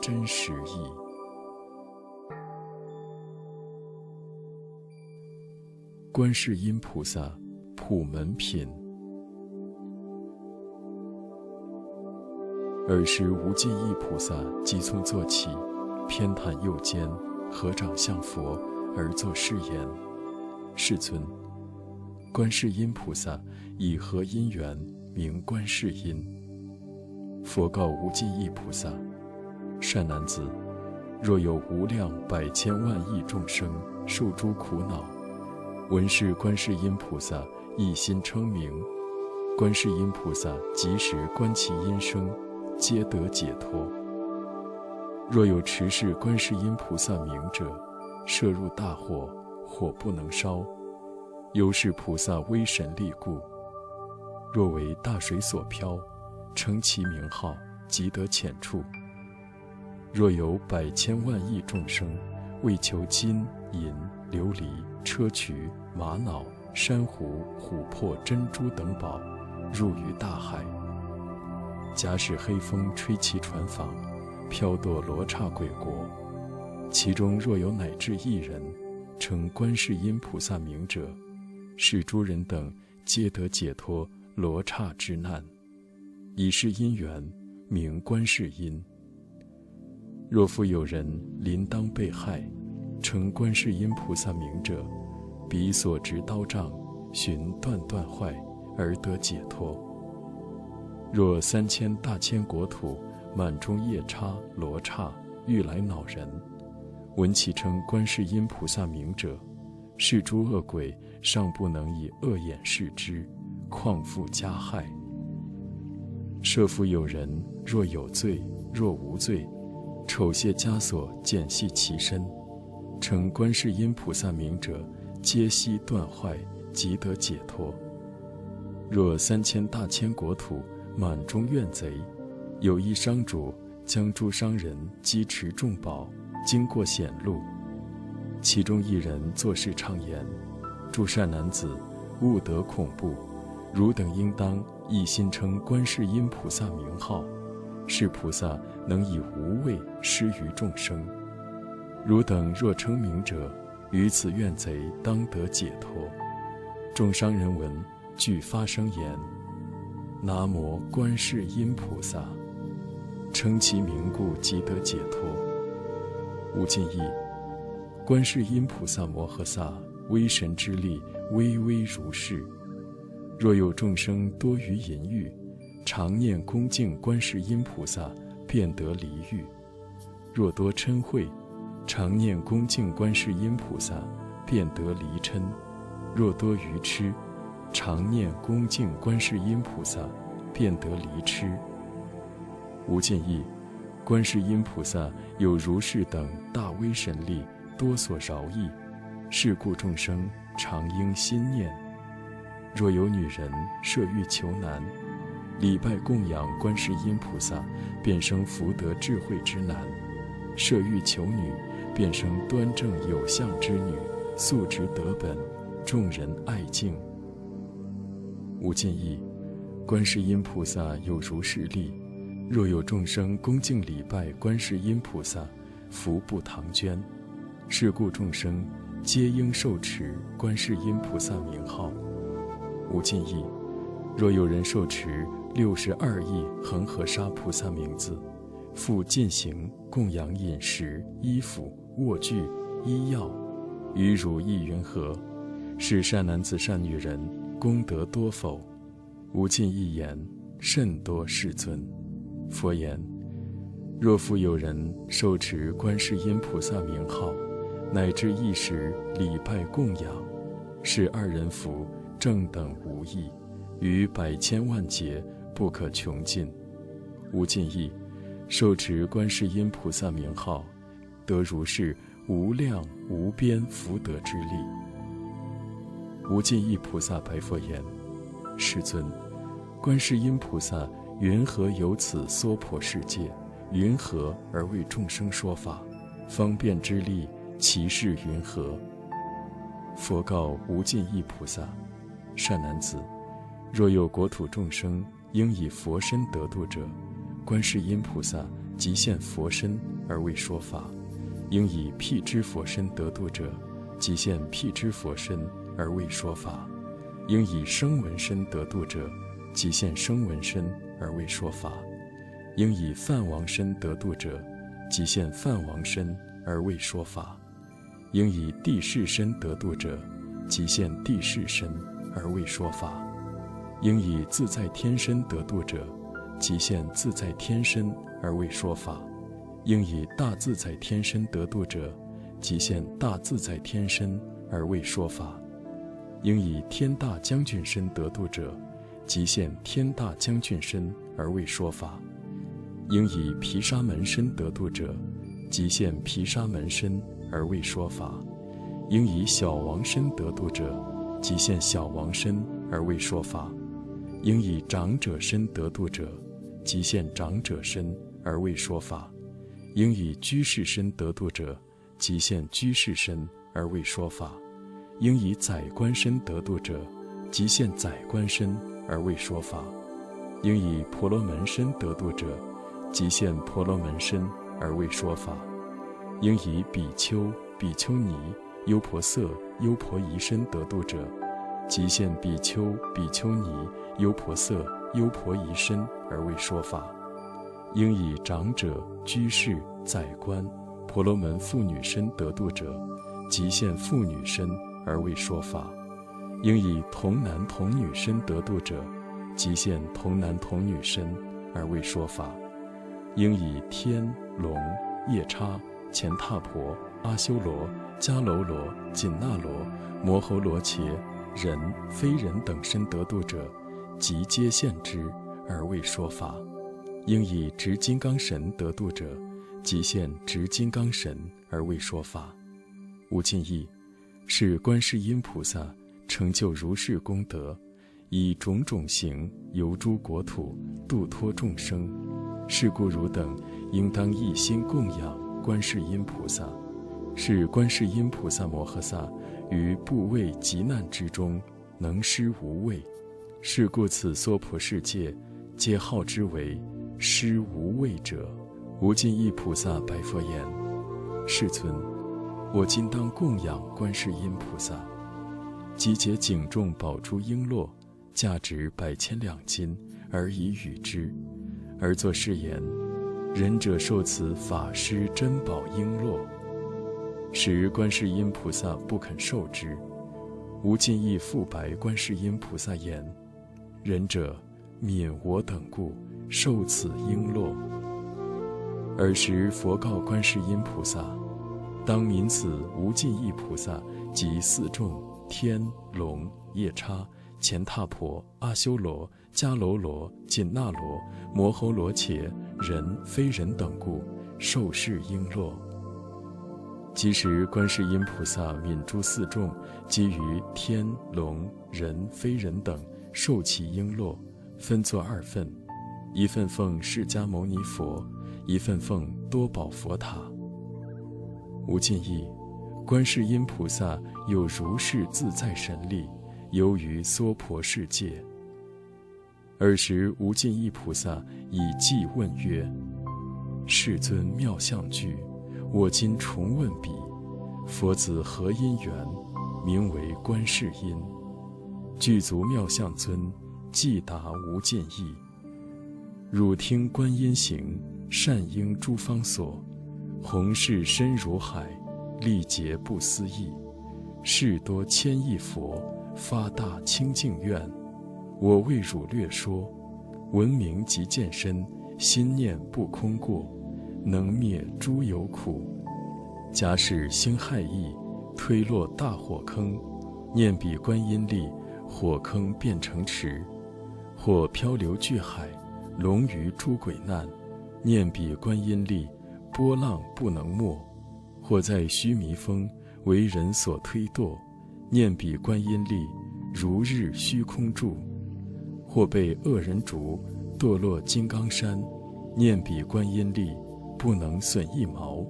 真实义。观世音菩萨普门品。尔时无尽意菩萨即从坐起，偏袒右肩，合掌向佛。而作誓言：“世尊，观世音菩萨以何因缘名观世音？”佛告无尽意菩萨：“善男子，若有无量百千万亿众生受诸苦恼，闻是观世音菩萨一心称名，观世音菩萨即时观其音声，皆得解脱。若有持是观世音菩萨名者，”摄入大火，火不能烧，由是菩萨威神力故。若为大水所漂，称其名号，即得浅处。若有百千万亿众生，为求金银琉璃砗磲玛瑙珊瑚琥珀珍珠等宝，入于大海。假使黑风吹其船舫，飘堕罗刹鬼国。其中若有乃至一人，称观世音菩萨名者，是诸人等皆得解脱罗刹之难，以是因缘名观世音。若复有人临当被害，称观世音菩萨名者，彼所执刀杖寻断断坏而得解脱。若三千大千国土满中夜叉罗刹欲来恼人。闻其称观世音菩萨名者，是诸恶鬼尚不能以恶眼视之，况复加害。设复有人若有罪，若无罪，丑械枷锁剪系其身，称观世音菩萨名者，皆悉断坏，即得解脱。若三千大千国土满中怨贼，有一商主将诸商人积持重宝。经过险路，其中一人作事畅言：“诸善男子，勿得恐怖。汝等应当一心称观世音菩萨名号，是菩萨能以无畏施于众生。汝等若称名者，于此怨贼当得解脱。”众商人闻，俱发声言：“南无观世音菩萨，称其名故，即得解脱。”无尽意，观世音菩萨摩诃萨威神之力，巍巍如是。若有众生多于淫欲，常念恭敬观世音菩萨，便得离欲；若多嗔恚，常念恭敬观世音菩萨，便得离嗔；若多愚痴，常念恭敬观世音菩萨，便得离痴。无尽意。观世音菩萨有如是等大威神力，多所饶益，是故众生常应心念。若有女人设欲求男，礼拜供养观世音菩萨，便生福德智慧之男；设欲求女，便生端正有相之女，素质德本，众人爱敬。无尽意，观世音菩萨有如是力。若有众生恭敬礼拜观世音菩萨，福不唐捐，是故众生皆应受持观世音菩萨名号。无尽意，若有人受持六十二亿恒河沙菩萨名字，复进行供养饮食、衣服、卧具、医药，于汝意云何？是善男子、善女人，功德多否？无尽一言：甚多，世尊。佛言：若复有人受持观世音菩萨名号，乃至一时礼拜供养，是二人福正等无异，于百千万劫不可穷尽，无尽意。受持观世音菩萨名号，得如是无量无边福德之力。无尽意菩萨白佛言：“世尊，观世音菩萨云何有此娑婆世界？云何而为众生说法？方便之力，其事云何？”佛告无尽意菩萨：“善男子，若有国土众生应以佛身得度者。”观世音菩萨即现佛身而为说法，应以辟支佛身得度者，即现辟支佛身而为说法；应以声闻身得度者，即现声闻身而为说法；应以梵王身得度者，即现梵王身而为说法；应以地势身得度者，即现地势身而为说法；应以自在天身得度者。即现自在天身而为说法，应以大自在天身得度者，即现大自在天身而为说法；应以天大将军身得度者，即现天大将军身而为说法；应以毗沙门身得度者，即现毗沙门身而为说法；应以小王身得度者，即现小王身而为说法；应以长者身得度者。即现长者身而为说法，应以居士身得度者，即现居士身而为说法；应以宰官身得度者，即现宰官身而为说法；应以婆罗门身得度者，即现婆罗门身而为说法；应以比丘、比丘尼、优婆塞、优婆夷身得度者，即现比丘、比丘尼、优婆塞。优婆夷身而为说法，应以长者、居士、宰官、婆罗门妇女身得度者，即现妇女身而为说法；应以童男童女身得度者，即现童男童女身而为说法；应以天龙夜叉乾闼婆阿修罗迦楼罗紧那罗摩诃罗伽人非人等身得度者。即皆现之而为说法，应以执金刚神得度者，即现执金刚神而为说法。无尽意，是观世音菩萨成就如是功德，以种种行游诸国土，度脱众生。是故汝等应当一心供养观世音菩萨，是观世音菩萨摩诃萨于怖畏极难之中，能施无畏。是故此娑婆世界，皆号之为施无畏者。无尽意菩萨白佛言：“世尊，我今当供养观世音菩萨，集结警众宝珠璎珞，价值百千两金，而以与之，而作誓言：仁者受此法师珍宝璎珞。时观世音菩萨不肯受之。无尽意复白观世音菩萨言。”仁者，免我等故受此璎珞。尔时佛告观世音菩萨：“当明此无尽意菩萨及四众天龙夜叉乾闼婆阿修罗迦楼罗紧那罗摩诃罗伽人非人等故受是璎珞。”即时观世音菩萨悯诸四众，基于天龙人非人等。受其璎珞，分作二份，一份奉释迦牟尼佛，一份奉多宝佛塔。无尽意，观世音菩萨有如是自在神力，游于娑婆世界。尔时无尽意菩萨以偈问曰：“世尊妙相具，我今重问彼，佛子何因缘，名为观世音？”具足妙相尊，即达无尽意。汝听观音行，善应诸方所。弘誓深如海，力竭不思议。事多千亿佛，发大清净愿。我为汝略说，闻名即见身，心念不空过，能灭诸有苦。假使兴害意，推落大火坑，念彼观音力。火坑变成池，或漂流巨海，龙鱼诸鬼难，念彼观音力，波浪不能没；或在须弥峰，为人所推堕，念彼观音力，如日虚空住；或被恶人逐，堕落金刚山，念彼观音力，不能损一毛；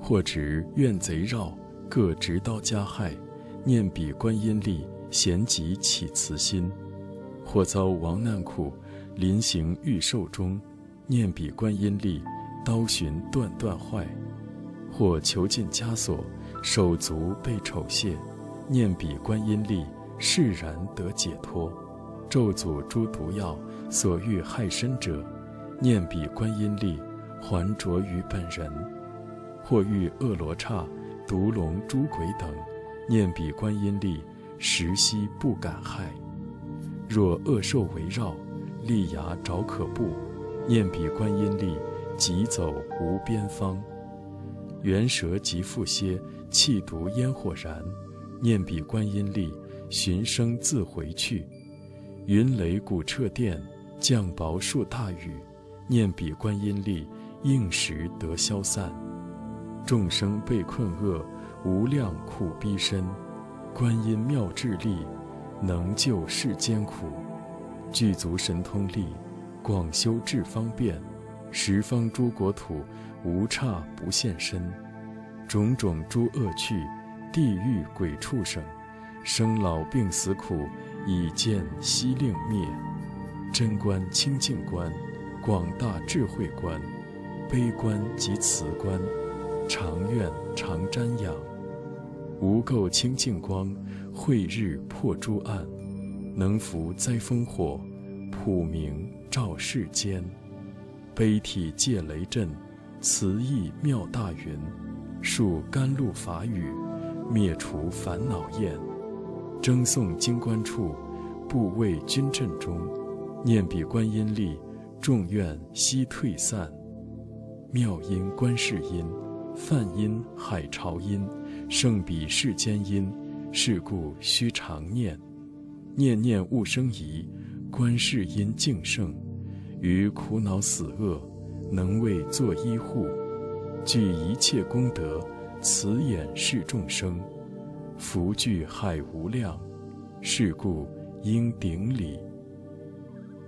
或执怨贼绕，各执刀加害，念彼观音力，咸即起慈心；或遭亡难苦，临行欲寿终。念彼观音力，刀寻断断坏；或囚禁枷锁，手足被丑亵，念彼观音力，释然得解脱；咒诅诸毒药，所欲害身者，念彼观音力，还着于本人；或遇恶罗刹、毒龙、诸鬼等，念彼观音力，时息不敢害；若恶兽围绕，利牙爪可怖。念彼观音力，疾走无边方；猿蛇即复歇，气毒烟火燃。念彼观音力，寻声自回去。云雷鼓彻电，降雹数大雨。念彼观音力，应时得消散。众生被困厄，无量苦逼身。观音妙智力，能救世间苦。具足神通力。广修智方便，十方诸国土无刹不现身，种种诸恶趣，地狱鬼畜生，生老病死苦，已见悉令灭。真观清净观，广大智慧观，悲观及慈观，常愿常瞻仰，无垢清净光，慧日破诸暗，能伏灾风火，普明。照世间，悲体戒雷震，慈意妙大云，树甘露法语，灭除烦恼厌。争诵经观处，不畏军阵中，念彼观音力，众愿悉退散。妙音观世音，梵音海潮音，胜彼世间音，是故须常念。念念勿生疑，观世音净圣。于苦恼死恶，能为作医护，具一切功德，慈眼视众生，福聚海无量，是故应顶礼。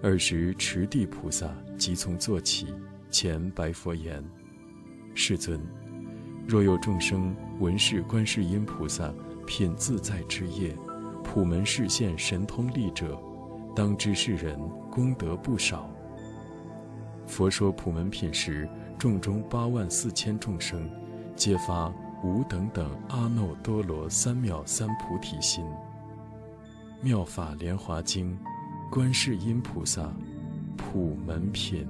尔时持地菩萨即从坐起，前白佛言：“世尊，若有众生闻是观世音菩萨品自在之业，普门示现神通力者，当知是人功德不少。”佛说普门品时，众中八万四千众生，皆发无等等阿耨多罗三藐三菩提心。妙法莲华经，观世音菩萨普门品。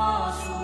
他说。